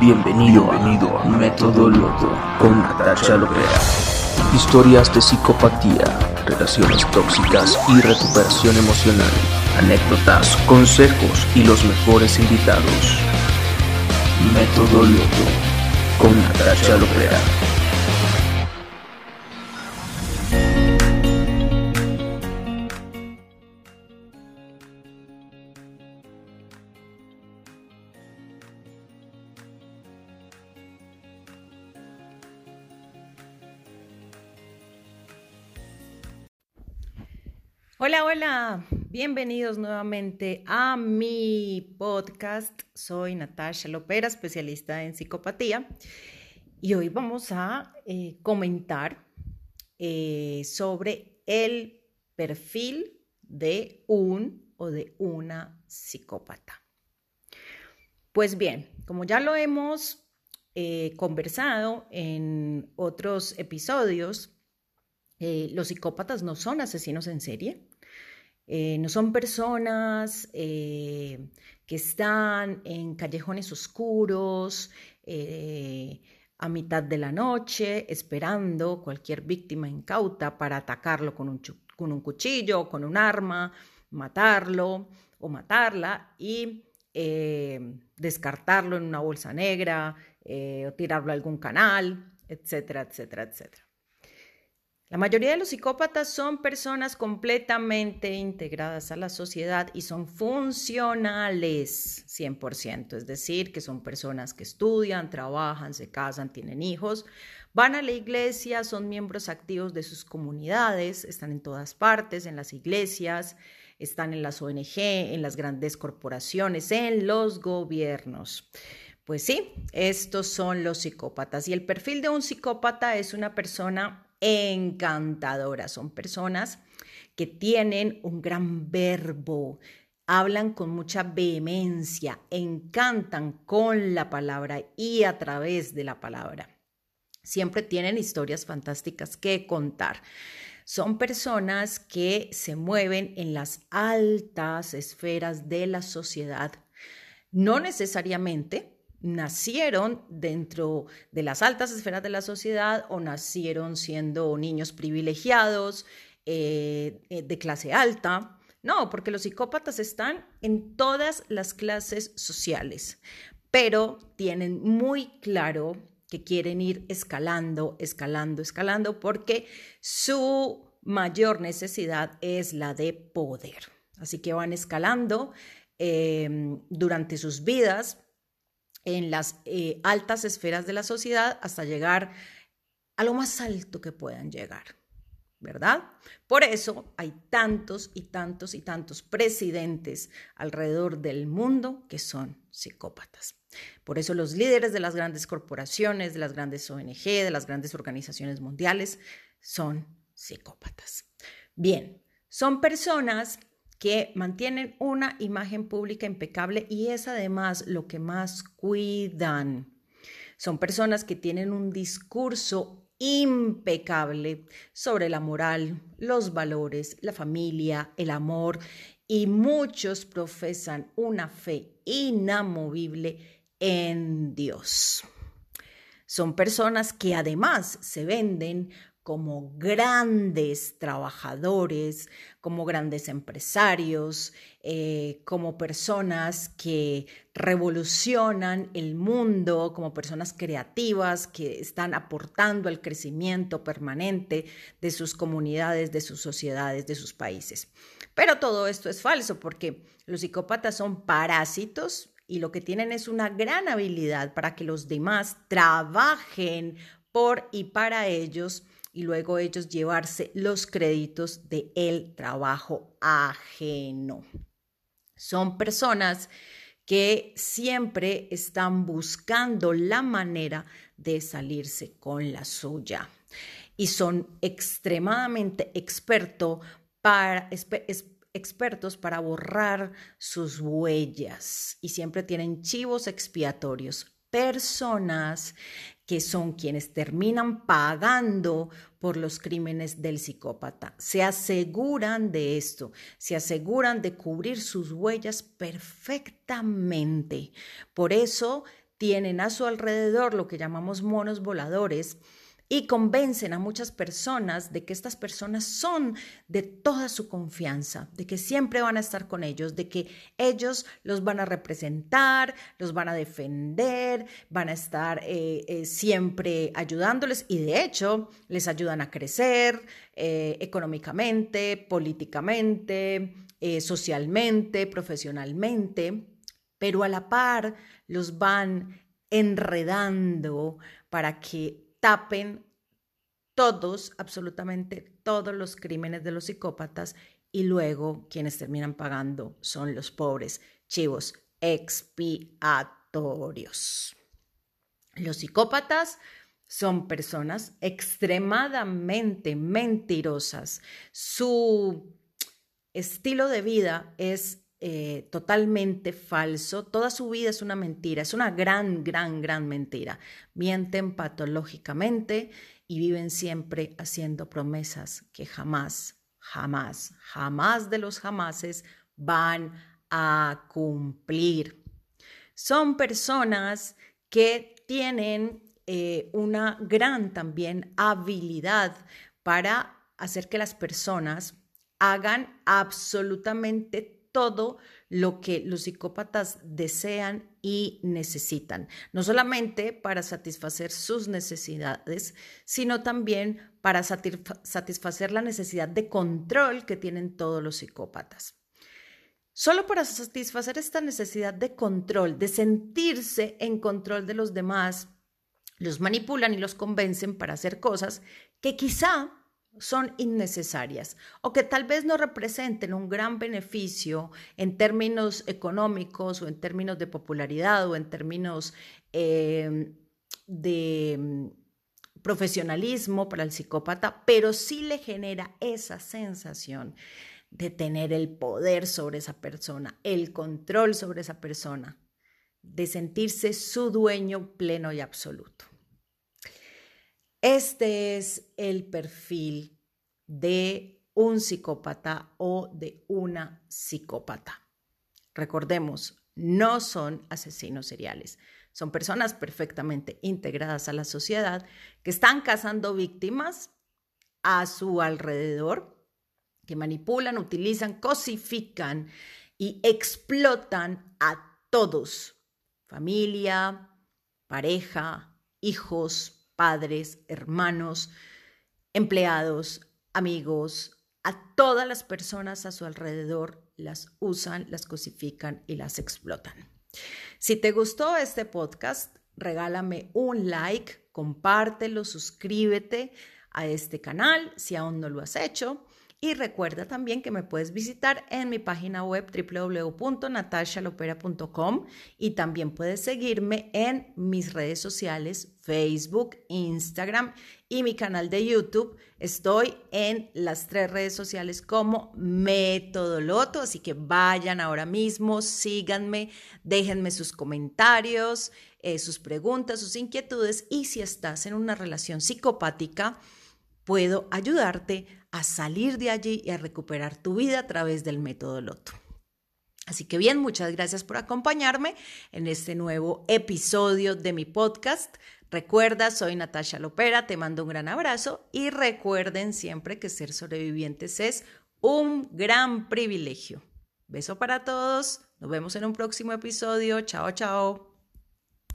Bienvenido, amigo a Método Loto con Natasha Lopera. Historias de psicopatía, relaciones tóxicas y recuperación emocional. Anécdotas, consejos y los mejores invitados. Método Loto con Natasha Lopera. Hola, hola, bienvenidos nuevamente a mi podcast. Soy Natasha Lopera, especialista en psicopatía, y hoy vamos a eh, comentar eh, sobre el perfil de un o de una psicópata. Pues bien, como ya lo hemos eh, conversado en otros episodios, los psicópatas no son asesinos en serie, eh, no son personas eh, que están en callejones oscuros, eh, a mitad de la noche, esperando cualquier víctima incauta para atacarlo con un, con un cuchillo, con un arma, matarlo o matarla y descartarlo en una bolsa negra o tirarlo a algún canal, etcétera, etcétera, etcétera. La mayoría de los psicópatas son personas completamente integradas a la sociedad y son funcionales 100%, es decir, que son personas que estudian, trabajan, se casan, tienen hijos, van a la iglesia, son miembros activos de sus comunidades, están en todas partes, en las iglesias, están en las ONG, en las grandes corporaciones, en los gobiernos. Pues sí, estos son los psicópatas y el perfil de un psicópata es una persona encantadoras. Son personas que tienen un gran verbo, hablan con mucha vehemencia, encantan con la palabra y a través de la palabra. Siempre tienen historias fantásticas que contar. Son personas que se mueven en las altas esferas de la sociedad. No necesariamente nacieron dentro de las altas esferas de la sociedad o nacieron siendo niños privilegiados eh, eh, de clase alta. No, porque los psicópatas están en todas las clases sociales, pero tienen muy claro que quieren ir escalando, escalando, escalando, porque su mayor necesidad es la de poder. Así que van escalando eh, durante sus vidas en las eh, altas esferas de la sociedad hasta llegar a lo más alto que puedan llegar, ¿verdad? Por eso hay tantos y tantos y tantos presidentes alrededor del mundo que son psicópatas. Por eso los líderes de las grandes corporaciones, de las grandes ONG, de las grandes organizaciones mundiales son psicópatas. Bien, son personas que mantienen una imagen pública impecable y es además lo que más cuidan. Son personas que tienen un discurso impecable sobre la moral, los valores, la familia, el amor y muchos profesan una fe inamovible en Dios. Son personas que además se venden como grandes trabajadores, como grandes empresarios, eh, como personas que revolucionan el mundo, como personas creativas que están aportando al crecimiento permanente de sus comunidades, de sus sociedades, de sus países. Pero todo esto es falso porque los psicópatas son parásitos y lo que tienen es una gran habilidad para que los demás trabajen por y para ellos y luego ellos llevarse los créditos de el trabajo ajeno. Son personas que siempre están buscando la manera de salirse con la suya y son extremadamente experto para, expertos para borrar sus huellas y siempre tienen chivos expiatorios, personas que son quienes terminan pagando por los crímenes del psicópata. Se aseguran de esto, se aseguran de cubrir sus huellas perfectamente. Por eso tienen a su alrededor lo que llamamos monos voladores, y convencen a muchas personas de que estas personas son de toda su confianza, de que siempre van a estar con ellos, de que ellos los van a representar, los van a defender, van a estar eh, eh, siempre ayudándoles y de hecho les ayudan a crecer eh, económicamente, políticamente, socialmente, profesionalmente, pero a la par los van enredando para que tapen todos, absolutamente todos los crímenes de los psicópatas y luego quienes terminan pagando son los pobres chivos expiatorios. Los psicópatas son personas extremadamente mentirosas. Su estilo de vida es eh, totalmente falso, toda su vida es una mentira, es una gran, gran, gran mentira. Mienten patológicamente y viven siempre haciendo promesas que jamás, jamás, jamás de los jamases van a cumplir. Son personas que tienen eh, una gran también habilidad para hacer que las personas hagan absolutamente todo lo que los psicópatas desean y necesitan, no solamente para satisfacer sus necesidades, sino también para satisfacer la necesidad de control que tienen todos los psicópatas. Solo para satisfacer esta necesidad de control, de sentirse en control de los demás, los manipulan y los convencen para hacer cosas que quizá son innecesarias o que tal vez no representen un gran beneficio en términos económicos o en términos de popularidad o en términos eh, de mm, profesionalismo para el psicópata, pero sí le genera esa sensación de tener el poder sobre esa persona, el control sobre esa persona, de sentirse su dueño pleno y absoluto. Este es el perfil de un psicópata o de una psicópata. Recordemos, no son asesinos seriales, son personas perfectamente integradas a la sociedad que están cazando víctimas a su alrededor, que manipulan, utilizan, cosifican y explotan a todos, familia, pareja, hijos, padres, hermanos, empleados, amigos, a todas las personas a su alrededor las usan, las cosifican y las explotan. Si te gustó este podcast, regálame un like, compártelo, suscríbete a este canal si aún no lo has hecho. Y recuerda también que me puedes visitar en mi página web www.natashalopera.com y también puedes seguirme en mis redes sociales, Facebook, Instagram y mi canal de YouTube. Estoy en las tres redes sociales como Método Loto, así que vayan ahora mismo, síganme, déjenme sus comentarios, eh, sus preguntas, sus inquietudes y si estás en una relación psicopática, puedo ayudarte a salir de allí y a recuperar tu vida a través del método Loto. Así que bien, muchas gracias por acompañarme en este nuevo episodio de mi podcast. Recuerda, soy Natasha Lopera, te mando un gran abrazo y recuerden siempre que ser sobrevivientes es un gran privilegio. Beso para todos, nos vemos en un próximo episodio. Chao, chao.